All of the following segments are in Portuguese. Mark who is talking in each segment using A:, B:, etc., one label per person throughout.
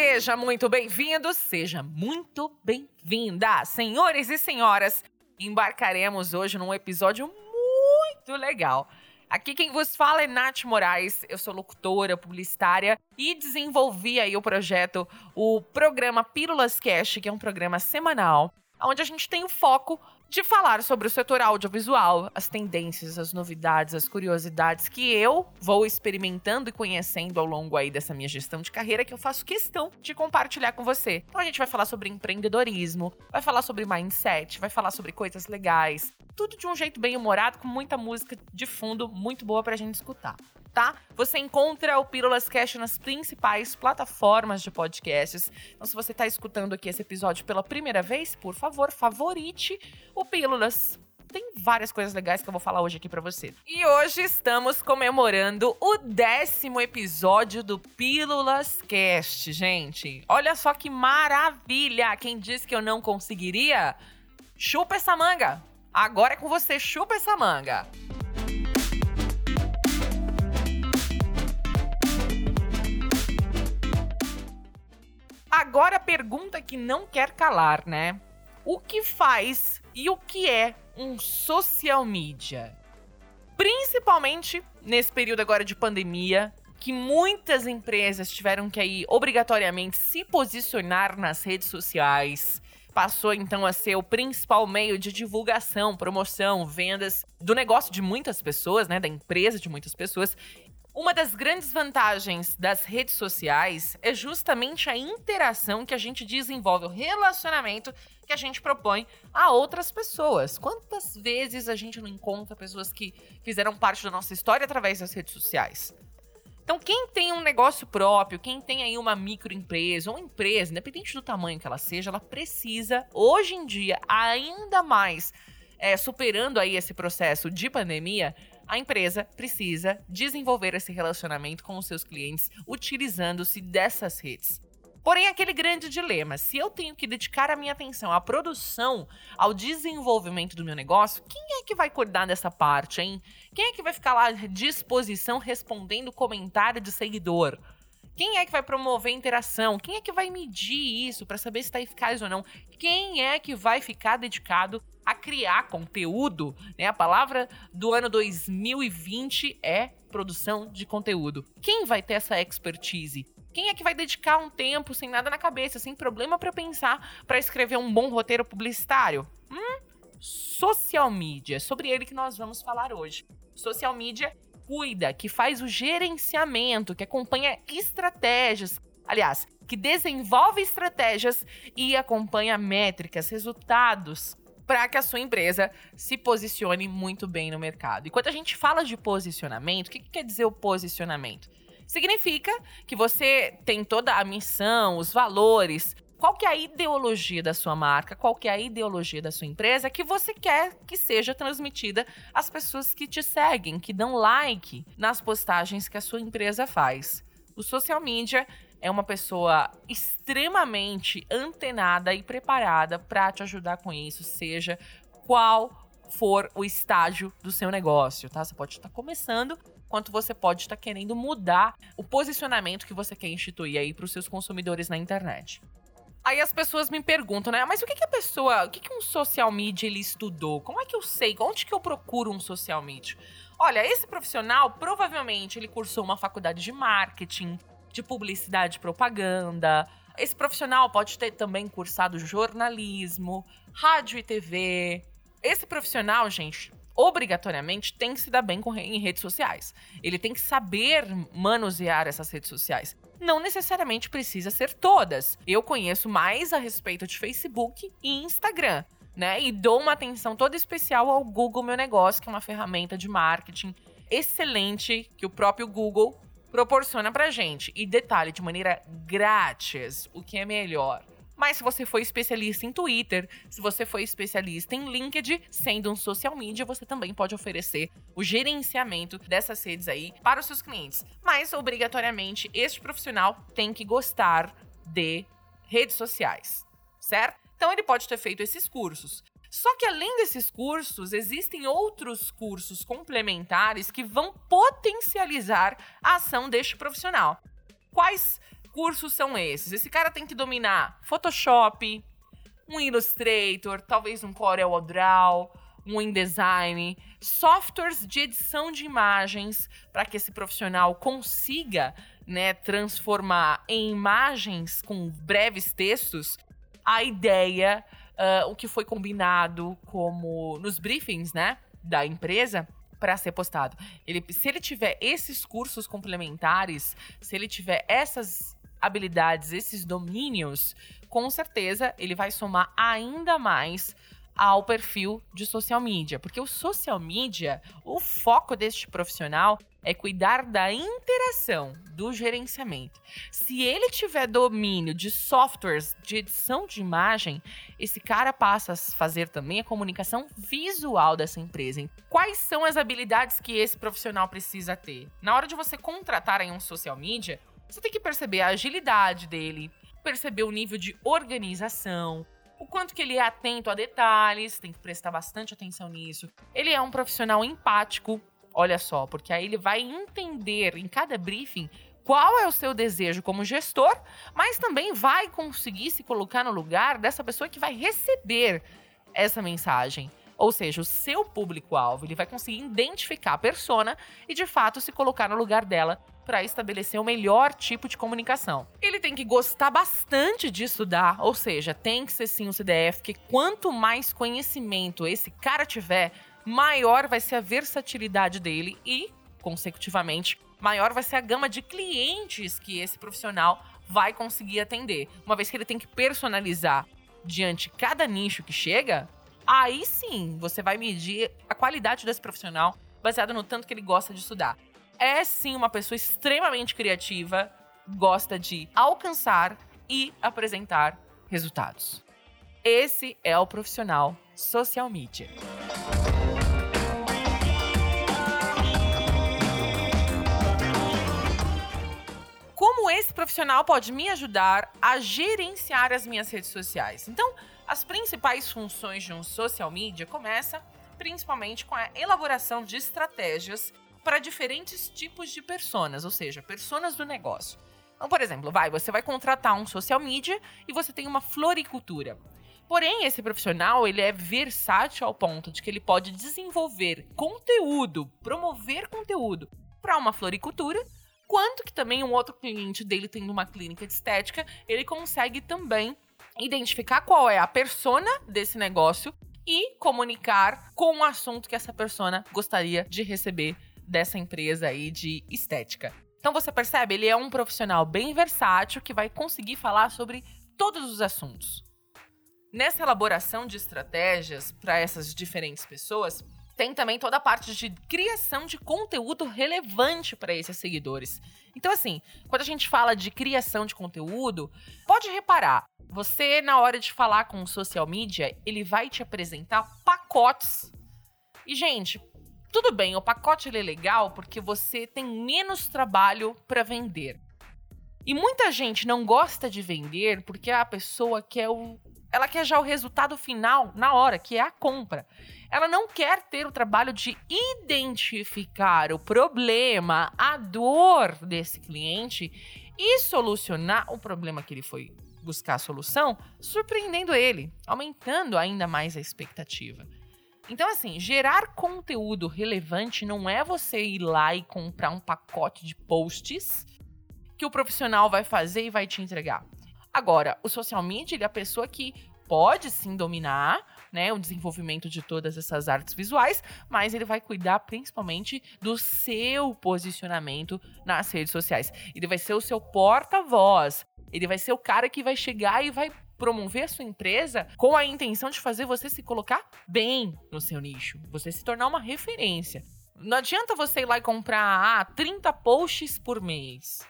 A: Seja muito bem-vindo, seja muito bem-vinda. Senhores e senhoras, embarcaremos hoje num episódio muito legal. Aqui quem vos fala é Nath Moraes, eu sou locutora, publicitária e desenvolvi aí o projeto, o programa Pílulas Cash, que é um programa semanal, onde a gente tem o foco de falar sobre o setor audiovisual, as tendências, as novidades, as curiosidades que eu vou experimentando e conhecendo ao longo aí dessa minha gestão de carreira que eu faço questão de compartilhar com você. Então a gente vai falar sobre empreendedorismo, vai falar sobre mindset, vai falar sobre coisas legais, tudo de um jeito bem humorado com muita música de fundo muito boa pra gente escutar tá? Você encontra o Pílulas Cash nas principais plataformas de podcasts. Então, se você está escutando aqui esse episódio pela primeira vez, por favor, favorite o Pílulas tem várias coisas legais que eu vou falar hoje aqui para você. E hoje estamos comemorando o décimo episódio do Pílulas Cast, gente. Olha só que maravilha! Quem disse que eu não conseguiria? Chupa essa manga! Agora é com você, chupa essa manga! Agora a pergunta que não quer calar, né? O que faz e o que é um social media? Principalmente nesse período agora de pandemia, que muitas empresas tiveram que aí obrigatoriamente se posicionar nas redes sociais. Passou então a ser o principal meio de divulgação, promoção, vendas do negócio de muitas pessoas, né, da empresa de muitas pessoas. Uma das grandes vantagens das redes sociais é justamente a interação que a gente desenvolve, o relacionamento que a gente propõe a outras pessoas. Quantas vezes a gente não encontra pessoas que fizeram parte da nossa história através das redes sociais? Então, quem tem um negócio próprio, quem tem aí uma microempresa ou empresa, independente do tamanho que ela seja, ela precisa, hoje em dia, ainda mais, é, superando aí esse processo de pandemia, a empresa precisa desenvolver esse relacionamento com os seus clientes utilizando-se dessas redes. Porém, aquele grande dilema: se eu tenho que dedicar a minha atenção à produção, ao desenvolvimento do meu negócio, quem é que vai cuidar dessa parte, hein? Quem é que vai ficar lá à disposição respondendo comentário de seguidor? Quem é que vai promover interação? Quem é que vai medir isso para saber se está eficaz ou não? Quem é que vai ficar dedicado a criar conteúdo? Né? A palavra do ano 2020 é produção de conteúdo. Quem vai ter essa expertise? Quem é que vai dedicar um tempo sem nada na cabeça, sem problema para pensar, para escrever um bom roteiro publicitário? Hum? Social media, é sobre ele que nós vamos falar hoje. Social media cuida, que faz o gerenciamento, que acompanha estratégias. Aliás, que desenvolve estratégias e acompanha métricas, resultados para que a sua empresa se posicione muito bem no mercado. E quando a gente fala de posicionamento, o que, que quer dizer o posicionamento? Significa que você tem toda a missão, os valores, qual que é a ideologia da sua marca, qual que é a ideologia da sua empresa que você quer que seja transmitida às pessoas que te seguem, que dão like nas postagens que a sua empresa faz. O social media é uma pessoa extremamente antenada e preparada para te ajudar com isso, seja qual for o estágio do seu negócio, tá? Você pode estar começando, quanto você pode estar querendo mudar o posicionamento que você quer instituir aí para os seus consumidores na internet. Aí as pessoas me perguntam, né? Mas o que, que a pessoa, o que, que um social media ele estudou? Como é que eu sei? Onde que eu procuro um social media? Olha, esse profissional provavelmente ele cursou uma faculdade de marketing, de publicidade e propaganda. Esse profissional pode ter também cursado jornalismo, rádio e TV. Esse profissional, gente, obrigatoriamente tem que se dar bem com, em redes sociais. Ele tem que saber manusear essas redes sociais não necessariamente precisa ser todas. Eu conheço mais a respeito de Facebook e Instagram. Né? E dou uma atenção toda especial ao Google Meu Negócio, que é uma ferramenta de marketing excelente que o próprio Google proporciona pra gente. E detalhe, de maneira grátis, o que é melhor. Mas se você for especialista em Twitter, se você for especialista em LinkedIn, sendo um social media, você também pode oferecer o gerenciamento dessas redes aí para os seus clientes. Mas, obrigatoriamente, este profissional tem que gostar de redes sociais, certo? Então, ele pode ter feito esses cursos. Só que além desses cursos, existem outros cursos complementares que vão potencializar a ação deste profissional. Quais cursos são esses? Esse cara tem que dominar Photoshop, um Illustrator, talvez um Corel Draw, um InDesign, softwares de edição de imagens para que esse profissional consiga né, transformar em imagens com breves textos a ideia, uh, o que foi combinado como nos briefings, né, da empresa para ser postado. Ele, se ele tiver esses cursos complementares, se ele tiver essas habilidades, esses domínios, com certeza ele vai somar ainda mais ao perfil de social media, porque o social media, o foco deste profissional é cuidar da interação, do gerenciamento. Se ele tiver domínio de softwares de edição de imagem, esse cara passa a fazer também a comunicação visual dessa empresa. Quais são as habilidades que esse profissional precisa ter? Na hora de você contratar em um social media, você tem que perceber a agilidade dele, perceber o nível de organização, o quanto que ele é atento a detalhes, tem que prestar bastante atenção nisso. Ele é um profissional empático, olha só, porque aí ele vai entender em cada briefing qual é o seu desejo como gestor, mas também vai conseguir se colocar no lugar dessa pessoa que vai receber essa mensagem. Ou seja, o seu público-alvo, ele vai conseguir identificar a persona e de fato se colocar no lugar dela para estabelecer o melhor tipo de comunicação. Ele tem que gostar bastante de estudar, ou seja, tem que ser sim um CDF, que quanto mais conhecimento esse cara tiver, maior vai ser a versatilidade dele e, consecutivamente, maior vai ser a gama de clientes que esse profissional vai conseguir atender. Uma vez que ele tem que personalizar diante cada nicho que chega, aí sim você vai medir a qualidade desse profissional baseado no tanto que ele gosta de estudar é sim uma pessoa extremamente criativa, gosta de alcançar e apresentar resultados. Esse é o profissional social media. Esse profissional pode me ajudar a gerenciar as minhas redes sociais? Então, as principais funções de um social media começa principalmente com a elaboração de estratégias para diferentes tipos de personas, ou seja, personas do negócio. Então, por exemplo, vai, você vai contratar um social media e você tem uma floricultura. Porém, esse profissional, ele é versátil ao ponto de que ele pode desenvolver conteúdo, promover conteúdo para uma floricultura, quanto que também um outro cliente dele tendo uma clínica de estética, ele consegue também identificar qual é a persona desse negócio e comunicar com o assunto que essa persona gostaria de receber dessa empresa aí de estética. Então você percebe, ele é um profissional bem versátil que vai conseguir falar sobre todos os assuntos. Nessa elaboração de estratégias para essas diferentes pessoas, tem também toda a parte de criação de conteúdo relevante para esses seguidores. Então, assim, quando a gente fala de criação de conteúdo, pode reparar, você, na hora de falar com o social media, ele vai te apresentar pacotes. E, gente, tudo bem, o pacote é legal porque você tem menos trabalho para vender. E muita gente não gosta de vender porque a pessoa quer o ela quer já o resultado final na hora, que é a compra. Ela não quer ter o trabalho de identificar o problema, a dor desse cliente e solucionar o problema que ele foi buscar a solução, surpreendendo ele, aumentando ainda mais a expectativa. Então, assim, gerar conteúdo relevante não é você ir lá e comprar um pacote de posts que o profissional vai fazer e vai te entregar. Agora, o social media ele é a pessoa que pode sim dominar né, o desenvolvimento de todas essas artes visuais, mas ele vai cuidar principalmente do seu posicionamento nas redes sociais. Ele vai ser o seu porta-voz. Ele vai ser o cara que vai chegar e vai promover a sua empresa com a intenção de fazer você se colocar bem no seu nicho, você se tornar uma referência. Não adianta você ir lá e comprar ah, 30 posts por mês.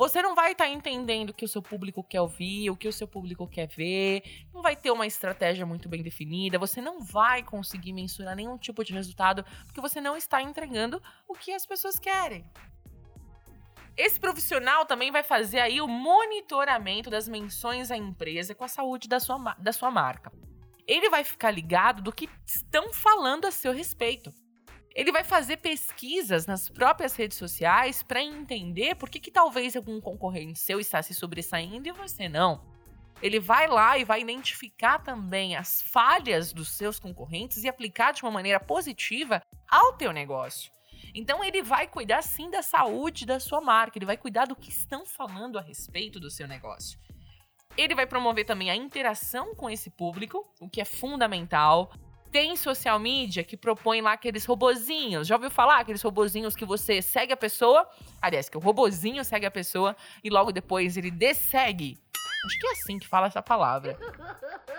A: Você não vai estar tá entendendo o que o seu público quer ouvir, o que o seu público quer ver, não vai ter uma estratégia muito bem definida, você não vai conseguir mensurar nenhum tipo de resultado, porque você não está entregando o que as pessoas querem. Esse profissional também vai fazer aí o monitoramento das menções à empresa com a saúde da sua, da sua marca. Ele vai ficar ligado do que estão falando a seu respeito. Ele vai fazer pesquisas nas próprias redes sociais para entender por que, que talvez algum concorrente seu está se sobressaindo e você não. Ele vai lá e vai identificar também as falhas dos seus concorrentes e aplicar de uma maneira positiva ao teu negócio. Então ele vai cuidar sim da saúde da sua marca, ele vai cuidar do que estão falando a respeito do seu negócio. Ele vai promover também a interação com esse público, o que é fundamental. Tem social media que propõe lá aqueles robozinhos. Já ouviu falar aqueles robozinhos que você segue a pessoa? Aliás, que o robozinho segue a pessoa e logo depois ele dessegue. Acho que é assim que fala essa palavra.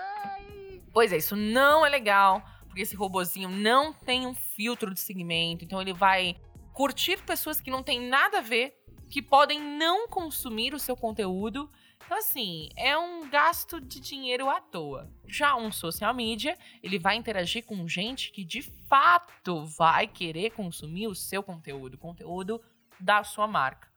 A: Pois é, isso não é legal, porque esse robozinho não tem um filtro de segmento, então ele vai curtir pessoas que não têm nada a ver, que podem não consumir o seu conteúdo então, assim, é um gasto de dinheiro à toa. Já um social media, ele vai interagir com gente que de fato vai querer consumir o seu conteúdo, o conteúdo da sua marca.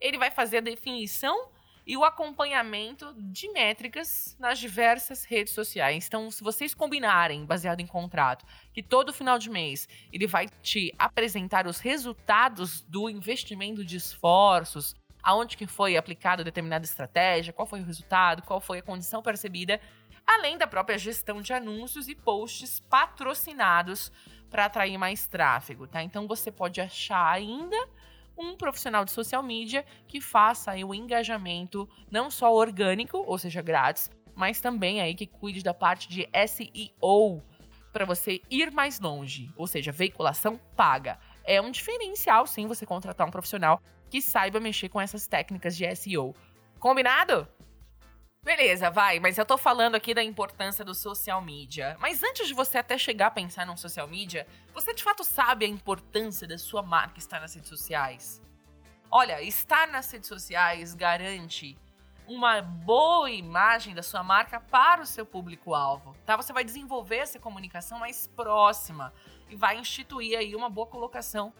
A: Ele vai fazer a definição e o acompanhamento de métricas nas diversas redes sociais. Então, se vocês combinarem, baseado em contrato, que todo final de mês ele vai te apresentar os resultados do investimento de esforços, aonde que foi aplicada determinada estratégia, qual foi o resultado, qual foi a condição percebida, além da própria gestão de anúncios e posts patrocinados para atrair mais tráfego, tá? Então você pode achar ainda um profissional de social media que faça aí o engajamento não só orgânico, ou seja, grátis, mas também aí que cuide da parte de SEO para você ir mais longe, ou seja, veiculação paga. É um diferencial sim você contratar um profissional que saiba mexer com essas técnicas de SEO. Combinado? Beleza, vai, mas eu tô falando aqui da importância do social media. Mas antes de você até chegar a pensar num social media, você de fato sabe a importância da sua marca estar nas redes sociais? Olha, estar nas redes sociais garante uma boa imagem da sua marca para o seu público-alvo, tá? Você vai desenvolver essa comunicação mais próxima e vai instituir aí uma boa colocação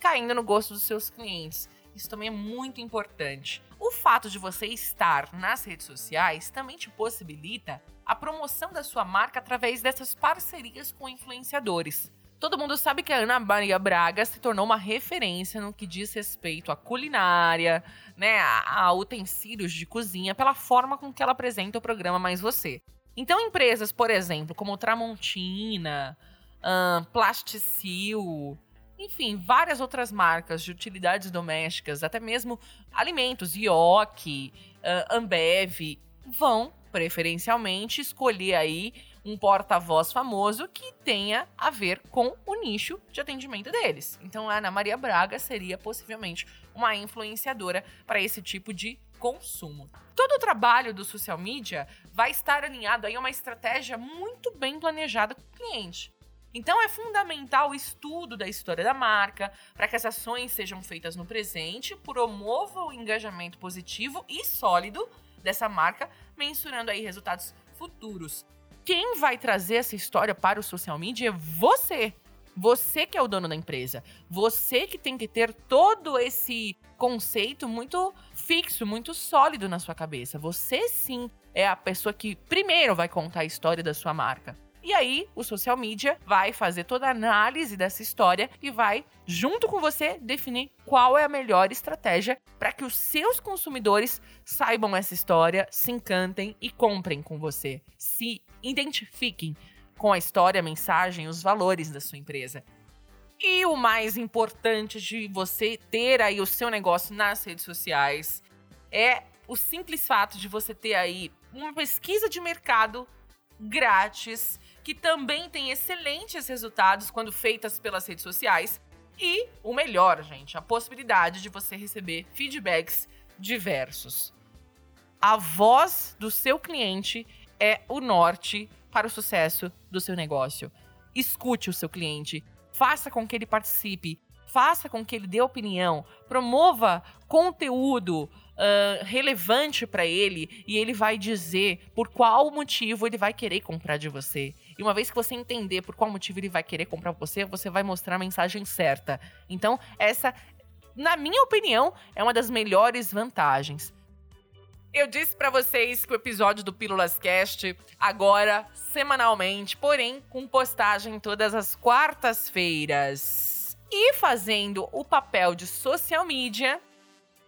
A: caindo no gosto dos seus clientes. Isso também é muito importante. O fato de você estar nas redes sociais também te possibilita a promoção da sua marca através dessas parcerias com influenciadores. Todo mundo sabe que a Ana Maria Braga se tornou uma referência no que diz respeito à culinária, né, a, utensílios de cozinha, pela forma com que ela apresenta o programa Mais Você. Então, empresas, por exemplo, como Tramontina, um, Plasticil, enfim, várias outras marcas de utilidades domésticas, até mesmo alimentos, Ioki, uh, Ambev, vão preferencialmente escolher aí um porta-voz famoso que tenha a ver com o nicho de atendimento deles. Então a Ana Maria Braga seria possivelmente uma influenciadora para esse tipo de consumo. Todo o trabalho do social media vai estar alinhado aí a uma estratégia muito bem planejada com o cliente. Então é fundamental o estudo da história da marca para que as ações sejam feitas no presente, promova o engajamento positivo e sólido dessa marca, mensurando aí resultados futuros. Quem vai trazer essa história para o social media é você. Você que é o dono da empresa. Você que tem que ter todo esse conceito muito fixo, muito sólido na sua cabeça. Você sim é a pessoa que primeiro vai contar a história da sua marca. E aí, o social media vai fazer toda a análise dessa história e vai, junto com você, definir qual é a melhor estratégia para que os seus consumidores saibam essa história, se encantem e comprem com você. Se identifiquem com a história, a mensagem, os valores da sua empresa. E o mais importante de você ter aí o seu negócio nas redes sociais é o simples fato de você ter aí uma pesquisa de mercado grátis que também tem excelentes resultados quando feitas pelas redes sociais. E o melhor, gente, a possibilidade de você receber feedbacks diversos. A voz do seu cliente é o norte para o sucesso do seu negócio. Escute o seu cliente, faça com que ele participe, faça com que ele dê opinião, promova conteúdo uh, relevante para ele e ele vai dizer por qual motivo ele vai querer comprar de você. E uma vez que você entender por qual motivo ele vai querer comprar você, você vai mostrar a mensagem certa. Então, essa, na minha opinião, é uma das melhores vantagens. Eu disse para vocês que o episódio do Pílulas Cast agora semanalmente, porém com postagem todas as quartas-feiras. E fazendo o papel de social media,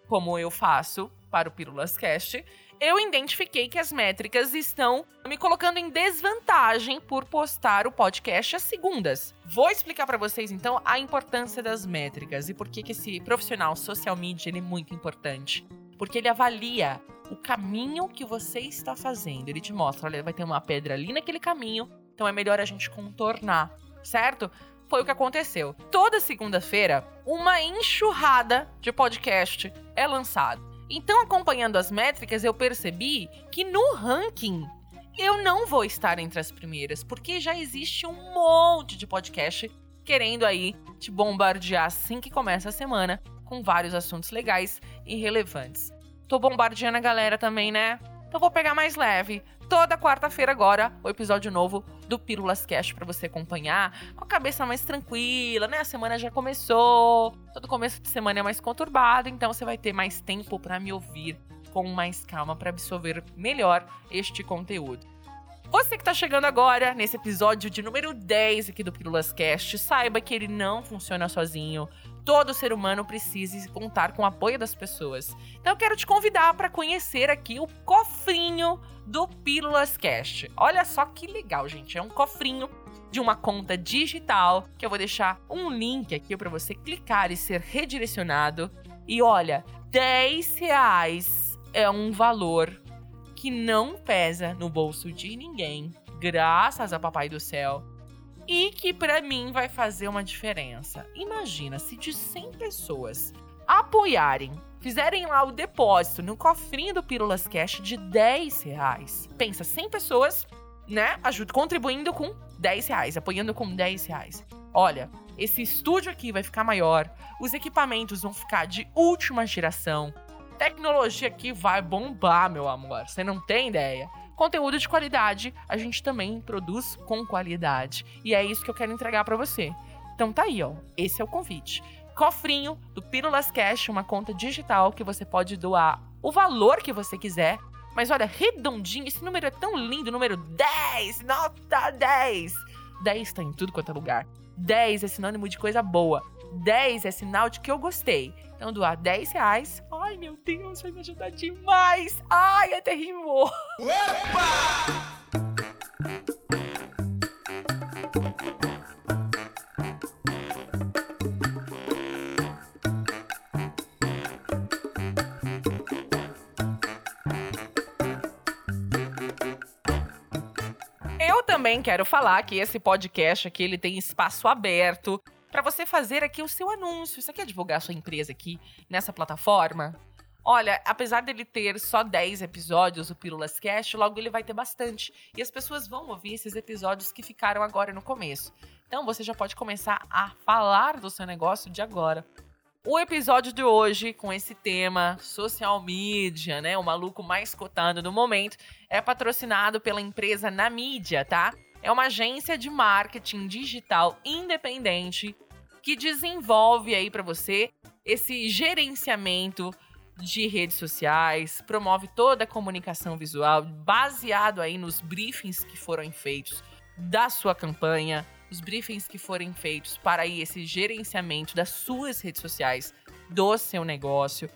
A: como eu faço para o Pílulas Cast, eu identifiquei que as métricas estão me colocando em desvantagem por postar o podcast às segundas. Vou explicar para vocês então a importância das métricas e por que que esse profissional social media é muito importante. Porque ele avalia o caminho que você está fazendo. Ele te mostra, olha, vai ter uma pedra ali naquele caminho, então é melhor a gente contornar, certo? Foi o que aconteceu. Toda segunda-feira, uma enxurrada de podcast é lançado. Então, acompanhando as métricas, eu percebi que no ranking eu não vou estar entre as primeiras, porque já existe um monte de podcast querendo aí te bombardear assim que começa a semana com vários assuntos legais e relevantes. Tô bombardeando a galera também, né? Então vou pegar mais leve. Toda quarta-feira agora, o episódio novo do Pílulas Cast para você acompanhar com a cabeça mais tranquila, né? A semana já começou, todo começo de semana é mais conturbado, então você vai ter mais tempo para me ouvir com mais calma para absorver melhor este conteúdo. Você que está chegando agora nesse episódio de número 10 aqui do Pílulas Cast, saiba que ele não funciona sozinho. Todo ser humano precisa contar com o apoio das pessoas. Então eu quero te convidar para conhecer aqui o cofrinho do Pílulas Cast. Olha só que legal, gente. É um cofrinho de uma conta digital que eu vou deixar um link aqui para você clicar e ser redirecionado. E olha, 10 reais é um valor que não pesa no bolso de ninguém, graças a Papai do Céu, e que para mim vai fazer uma diferença. Imagina se de 100 pessoas apoiarem, fizerem lá o depósito no cofrinho do Pílulas Cash de 10 reais. Pensa, 100 pessoas, né, ajuda, contribuindo com 10 reais, apoiando com 10 reais. Olha, esse estúdio aqui vai ficar maior, os equipamentos vão ficar de última geração, tecnologia aqui vai bombar, meu amor. Você não tem ideia. Conteúdo de qualidade, a gente também produz com qualidade. E é isso que eu quero entregar para você. Então tá aí, ó. Esse é o convite. Cofrinho do Pílulas Cash, uma conta digital que você pode doar o valor que você quiser. Mas olha, redondinho, esse número é tão lindo, número 10, nota 10. 10 tá em tudo quanto é lugar. 10 é sinônimo de coisa boa. 10 é sinal de que eu gostei. Então, doar 10 reais. Ai, meu Deus, vai me ajudar demais. Ai, até rimou. Opa! Eu também quero falar que esse podcast aqui ele tem espaço aberto para você fazer aqui o seu anúncio. Você quer divulgar a sua empresa aqui nessa plataforma? Olha, apesar dele ter só 10 episódios, o Pílulas Cast, logo ele vai ter bastante. E as pessoas vão ouvir esses episódios que ficaram agora no começo. Então você já pode começar a falar do seu negócio de agora. O episódio de hoje, com esse tema social media, né? O maluco mais cotado no momento, é patrocinado pela empresa Na Mídia, tá? É uma agência de marketing digital independente que desenvolve aí para você esse gerenciamento de redes sociais, promove toda a comunicação visual baseado aí nos briefings que foram feitos da sua campanha, os briefings que forem feitos para aí esse gerenciamento das suas redes sociais, do seu negócio,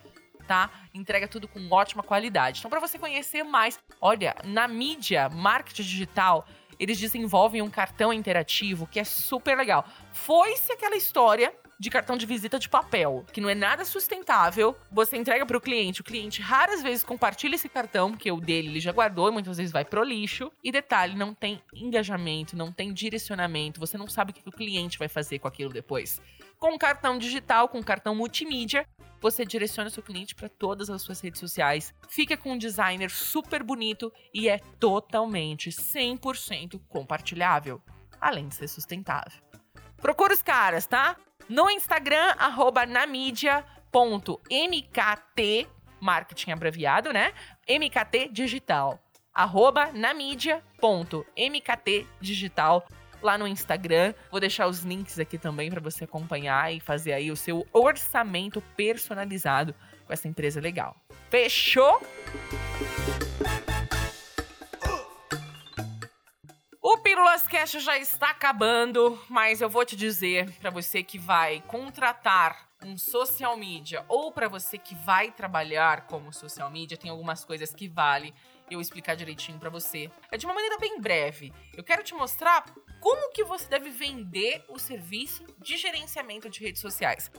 A: tá? Entrega tudo com ótima qualidade. Então, para você conhecer mais, olha, na mídia, marketing digital, eles desenvolvem um cartão interativo que é super legal. Foi-se aquela história de cartão de visita de papel, que não é nada sustentável. Você entrega para o cliente, o cliente raras vezes compartilha esse cartão, porque o dele ele já guardou e muitas vezes vai pro lixo. E detalhe, não tem engajamento, não tem direcionamento, você não sabe o que o cliente vai fazer com aquilo depois. Com cartão digital, com cartão multimídia, você direciona seu cliente para todas as suas redes sociais. Fica com um designer super bonito e é totalmente 100% compartilhável, além de ser sustentável. Procura os caras, tá? No Instagram, arroba namídia.mkt, marketing abreviado, né? MKT Digital. Arroba namídia.mkt Digital lá no Instagram. Vou deixar os links aqui também para você acompanhar e fazer aí o seu orçamento personalizado com essa empresa legal. Fechou? O Pílulas Cash já está acabando, mas eu vou te dizer para você que vai contratar um social media ou para você que vai trabalhar como social media, tem algumas coisas que vale eu explicar direitinho para você. É de uma maneira bem breve. Eu quero te mostrar como que você deve vender o serviço de gerenciamento de redes sociais.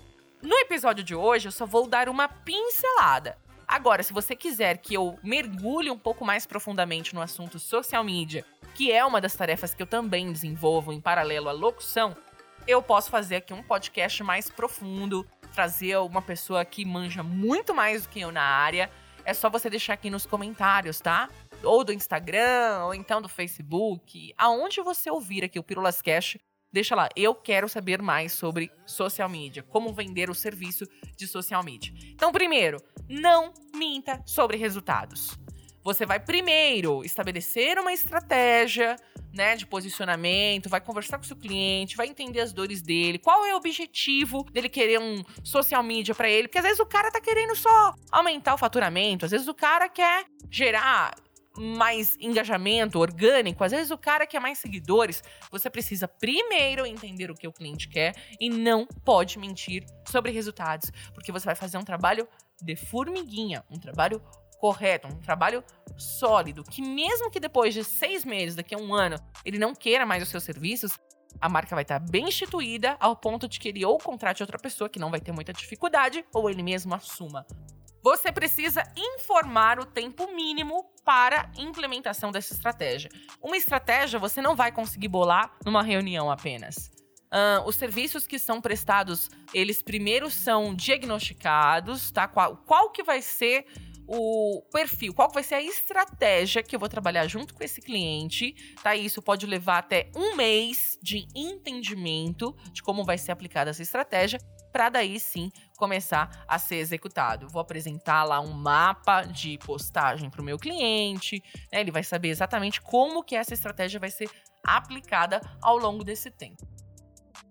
A: No episódio de hoje, eu só vou dar uma pincelada. Agora, se você quiser que eu mergulhe um pouco mais profundamente no assunto social media que é uma das tarefas que eu também desenvolvo em paralelo à locução, eu posso fazer aqui um podcast mais profundo, trazer uma pessoa que manja muito mais do que eu na área. É só você deixar aqui nos comentários, tá? Ou do Instagram, ou então do Facebook, aonde você ouvir aqui o Pirulas Cash, deixa lá. Eu quero saber mais sobre social media, como vender o serviço de social media. Então, primeiro, não minta sobre resultados. Você vai primeiro estabelecer uma estratégia, né, de posicionamento, vai conversar com seu cliente, vai entender as dores dele, qual é o objetivo dele querer um social media para ele, porque às vezes o cara tá querendo só aumentar o faturamento, às vezes o cara quer gerar mais engajamento orgânico, às vezes o cara quer mais seguidores. Você precisa primeiro entender o que o cliente quer e não pode mentir sobre resultados, porque você vai fazer um trabalho de formiguinha, um trabalho correto, um trabalho sólido, que mesmo que depois de seis meses, daqui a um ano, ele não queira mais os seus serviços, a marca vai estar bem instituída ao ponto de que ele ou contrate outra pessoa que não vai ter muita dificuldade, ou ele mesmo assuma. Você precisa informar o tempo mínimo para implementação dessa estratégia. Uma estratégia você não vai conseguir bolar numa reunião apenas. Uh, os serviços que são prestados, eles primeiro são diagnosticados, tá? Qual, qual que vai ser o perfil, qual vai ser a estratégia que eu vou trabalhar junto com esse cliente, tá? Isso pode levar até um mês de entendimento de como vai ser aplicada essa estratégia, para daí sim começar a ser executado. Vou apresentar lá um mapa de postagem para o meu cliente, né? ele vai saber exatamente como que essa estratégia vai ser aplicada ao longo desse tempo.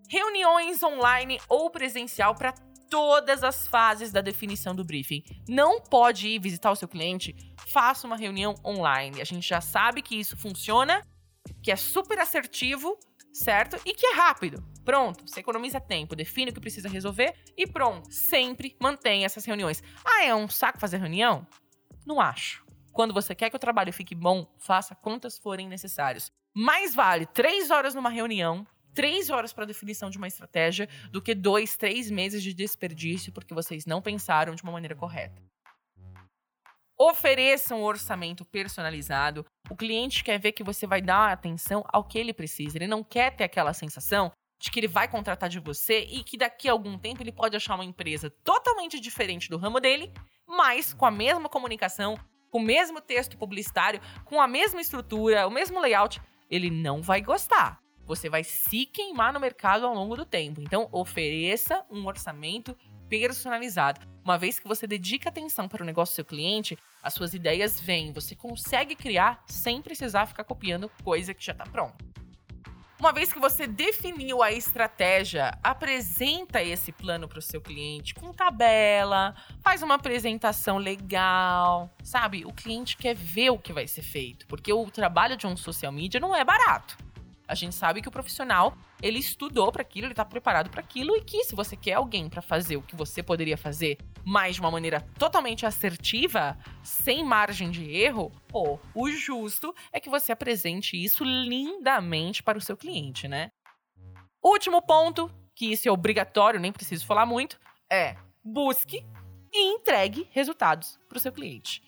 A: Reuniões online ou presencial para todas as fases da definição do briefing. Não pode ir visitar o seu cliente, faça uma reunião online. A gente já sabe que isso funciona, que é super assertivo, certo? E que é rápido. Pronto, você economiza tempo, define o que precisa resolver e pronto. Sempre mantenha essas reuniões. Ah, é um saco fazer reunião? Não acho. Quando você quer que o trabalho fique bom, faça quantas forem necessárias. Mais vale três horas numa reunião três horas para definição de uma estratégia do que dois, três meses de desperdício porque vocês não pensaram de uma maneira correta. Ofereça um orçamento personalizado. O cliente quer ver que você vai dar atenção ao que ele precisa. Ele não quer ter aquela sensação de que ele vai contratar de você e que daqui a algum tempo ele pode achar uma empresa totalmente diferente do ramo dele, mas com a mesma comunicação, com o mesmo texto publicitário, com a mesma estrutura, o mesmo layout. Ele não vai gostar você vai se queimar no mercado ao longo do tempo. Então, ofereça um orçamento personalizado. Uma vez que você dedica atenção para o negócio do seu cliente, as suas ideias vêm, você consegue criar sem precisar ficar copiando coisa que já está pronta. Uma vez que você definiu a estratégia, apresenta esse plano para o seu cliente com tabela, faz uma apresentação legal, sabe? O cliente quer ver o que vai ser feito, porque o trabalho de um social media não é barato. A gente sabe que o profissional, ele estudou para aquilo, ele tá preparado para aquilo e que se você quer alguém para fazer o que você poderia fazer, mas de uma maneira totalmente assertiva, sem margem de erro, pô, o justo é que você apresente isso lindamente para o seu cliente, né? Último ponto, que isso é obrigatório, nem preciso falar muito, é busque e entregue resultados para o seu cliente.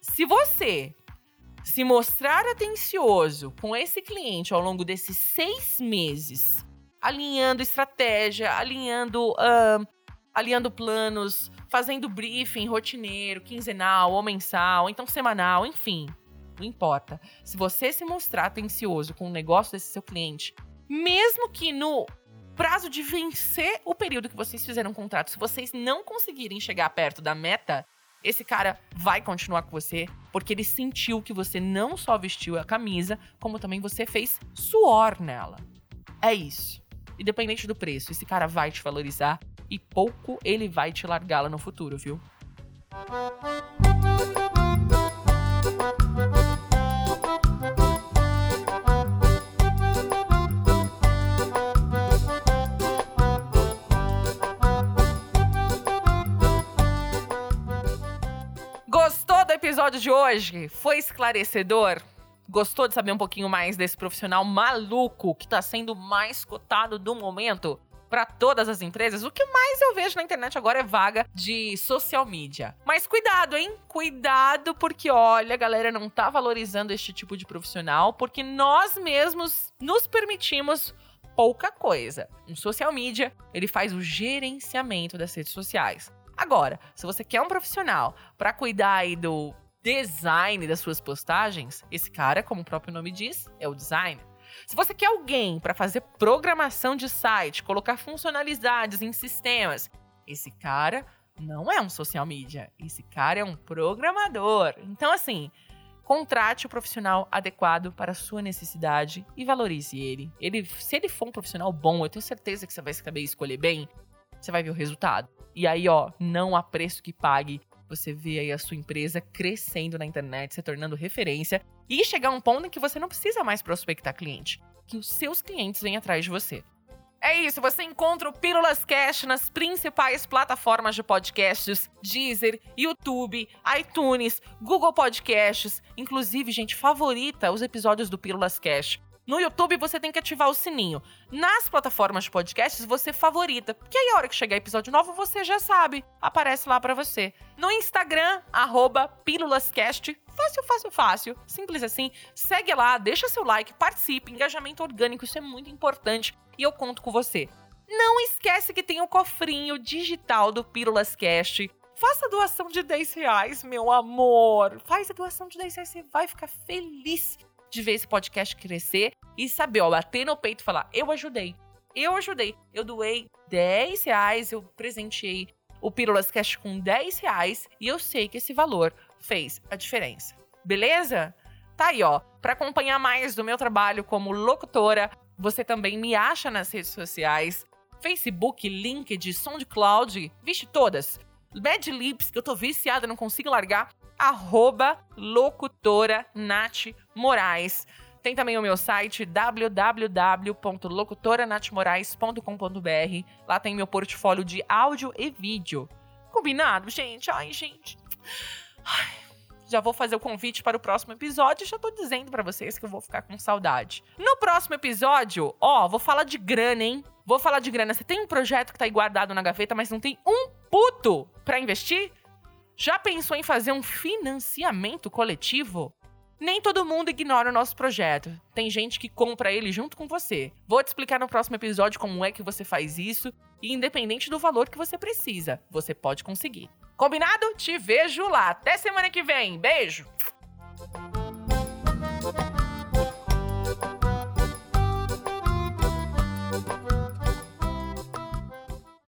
A: Se você se mostrar atencioso com esse cliente ao longo desses seis meses, alinhando estratégia, alinhando, uh, alinhando planos, fazendo briefing rotineiro, quinzenal ou mensal, então semanal, enfim, não importa. Se você se mostrar atencioso com o negócio desse seu cliente, mesmo que no prazo de vencer o período que vocês fizeram um contrato, se vocês não conseguirem chegar perto da meta, esse cara vai continuar com você porque ele sentiu que você não só vestiu a camisa, como também você fez suor nela. É isso. Independente do preço, esse cara vai te valorizar e pouco ele vai te largá-la no futuro, viu? Episódio de hoje foi esclarecedor? Gostou de saber um pouquinho mais desse profissional maluco que tá sendo mais cotado do momento? para todas as empresas, o que mais eu vejo na internet agora é vaga de social media. Mas cuidado, hein? Cuidado, porque olha, a galera não tá valorizando este tipo de profissional, porque nós mesmos nos permitimos pouca coisa. Um social media, ele faz o gerenciamento das redes sociais. Agora, se você quer um profissional para cuidar aí do design das suas postagens, esse cara, como o próprio nome diz, é o designer. Se você quer alguém para fazer programação de site, colocar funcionalidades em sistemas, esse cara não é um social media, esse cara é um programador. Então assim, contrate o profissional adequado para a sua necessidade e valorize ele. Ele, se ele for um profissional bom, eu tenho certeza que você vai saber escolher bem. Você vai ver o resultado. E aí, ó, não há preço que pague você vê aí a sua empresa crescendo na internet, se tornando referência e chegar a um ponto em que você não precisa mais prospectar cliente, que os seus clientes vêm atrás de você. É isso, você encontra o Pílulas Cash nas principais plataformas de podcasts: Deezer, YouTube, iTunes, Google Podcasts. Inclusive, gente, favorita os episódios do Pílulas Cash. No YouTube você tem que ativar o sininho. Nas plataformas de podcasts você favorita, porque aí a hora que chegar episódio novo você já sabe, aparece lá para você. No Instagram, arroba Pílulascast, fácil, fácil, fácil, simples assim. Segue lá, deixa seu like, participe, engajamento orgânico, isso é muito importante e eu conto com você. Não esquece que tem o cofrinho digital do Pílulas Cast. Faça doação de 10 reais, meu amor. Faz a doação de 10 reais, você vai ficar feliz de ver esse podcast crescer e saber, ó, bater no peito e falar: eu ajudei. Eu ajudei. Eu doei 10 reais, eu presenteei o Pílulas Cash com 10 reais e eu sei que esse valor fez a diferença. Beleza? Tá aí, ó. Para acompanhar mais do meu trabalho como locutora, você também me acha nas redes sociais: Facebook, LinkedIn, SoundCloud, vixe todas. Mad Lips, que eu tô viciada, não consigo largar arroba locutora Nath Moraes. Tem também o meu site www.locutoranatmorais.com.br. Lá tem meu portfólio de áudio e vídeo. Combinado, gente? Ai, gente. Ai, já vou fazer o convite para o próximo episódio já tô dizendo para vocês que eu vou ficar com saudade. No próximo episódio, ó, vou falar de grana, hein? Vou falar de grana. Você tem um projeto que tá aí guardado na gaveta, mas não tem um puto para investir? Já pensou em fazer um financiamento coletivo? Nem todo mundo ignora o nosso projeto. Tem gente que compra ele junto com você. Vou te explicar no próximo episódio como é que você faz isso e independente do valor que você precisa, você pode conseguir. Combinado? Te vejo lá. Até semana que vem. Beijo.